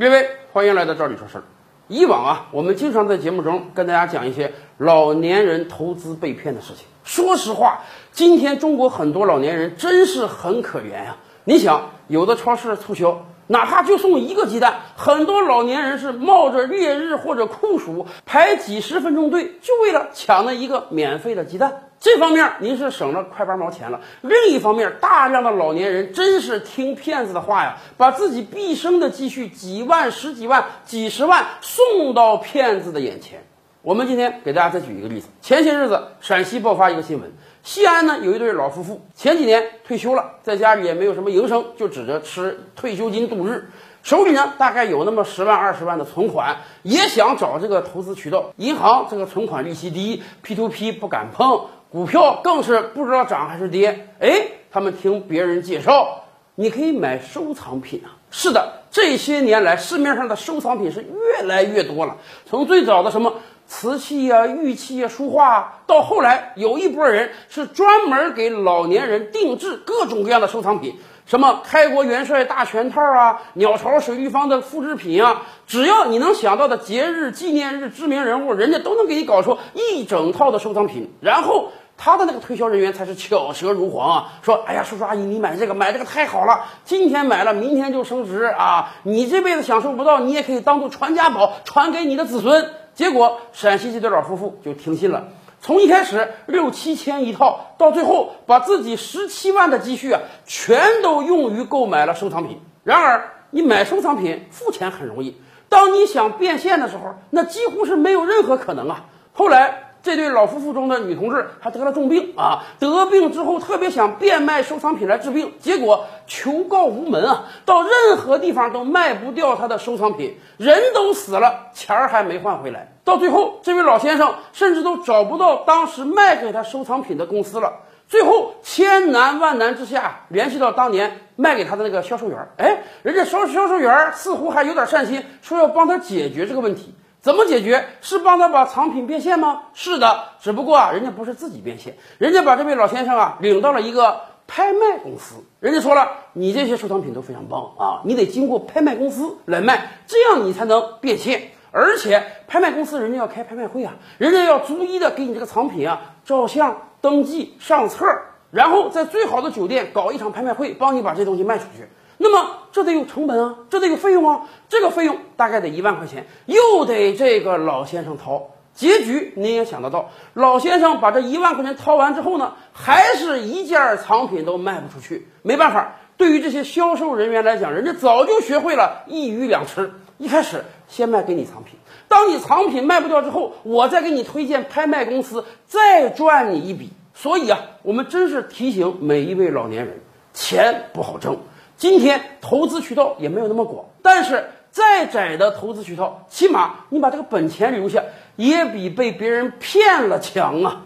各位，欢迎来到这里说事儿。以往啊，我们经常在节目中跟大家讲一些老年人投资被骗的事情。说实话，今天中国很多老年人真是很可怜呀、你想，有的超市促销，哪怕就送一个鸡蛋，很多老年人是冒着烈日或者酷暑排几十分钟队，就为了抢那一个免费的鸡蛋。这方面您是省了快八毛钱了。另一方面，大量的老年人真是听骗子的话呀，把自己毕生的积蓄几万、十几万、几十万送到骗子的眼前。我们今天给大家再举一个例子。前些日子，陕西爆发一个新闻，西安呢有一对老夫妇，前几年退休了，在家里也没有什么营生，就指着吃退休金度日。手里呢大概有那么十万二十万的存款，也想找这个投资渠道。银行这个存款利息低，P to P 不敢碰，股票更是不知道涨还是跌。哎，他们听别人介绍，你可以买收藏品啊。是的，这些年来市面上的收藏品是越来越多了，从最早的什么。瓷器呀、玉器呀、书画啊，到后来有一波人是专门给老年人定制各种各样的收藏品，什么开国元帅大全套啊、鸟巢水立方的复制品啊，只要你能想到的节日、纪念日、知名人物，人家都能给你搞出一整套的收藏品，然后。他的那个推销人员才是巧舌如簧啊，说：“哎呀，叔叔阿姨，你买这个买这个太好了，今天买了，明天就升值啊！你这辈子享受不到，你也可以当做传家宝，传给你的子孙。”结果陕西这对老夫妇就听信了，从一开始六七千一套，到最后把自己十七万的积蓄啊，全都用于购买了收藏品。然而，你买收藏品付钱很容易，当你想变现的时候，那几乎是没有任何可能啊。后来。这对老夫妇中的女同志还得了重病啊！得病之后特别想变卖收藏品来治病，结果求告无门啊！到任何地方都卖不掉他的收藏品，人都死了，钱儿还没换回来。到最后，这位老先生甚至都找不到当时卖给他收藏品的公司了。最后千难万难之下，联系到当年卖给他的那个销售员，哎，人家销销售员似乎还有点善心，说要帮他解决这个问题。怎么解决？是帮他把藏品变现吗？是的，只不过啊，人家不是自己变现，人家把这位老先生啊领到了一个拍卖公司。人家说了，你这些收藏品都非常棒啊，你得经过拍卖公司来卖，这样你才能变现。而且拍卖公司人家要开拍卖会啊，人家要逐一的给你这个藏品啊照相、登记、上册，然后在最好的酒店搞一场拍卖会，帮你把这东西卖出去。那么这得有成本啊，这得有费用啊，这个费用大概得一万块钱，又得这个老先生掏。结局您也想得到，老先生把这一万块钱掏完之后呢，还是一件藏品都卖不出去。没办法，对于这些销售人员来讲，人家早就学会了一鱼两吃。一开始先卖给你藏品，当你藏品卖不掉之后，我再给你推荐拍卖公司，再赚你一笔。所以啊，我们真是提醒每一位老年人，钱不好挣。今天投资渠道也没有那么广，但是再窄的投资渠道，起码你把这个本钱留下，也比被别人骗了强啊。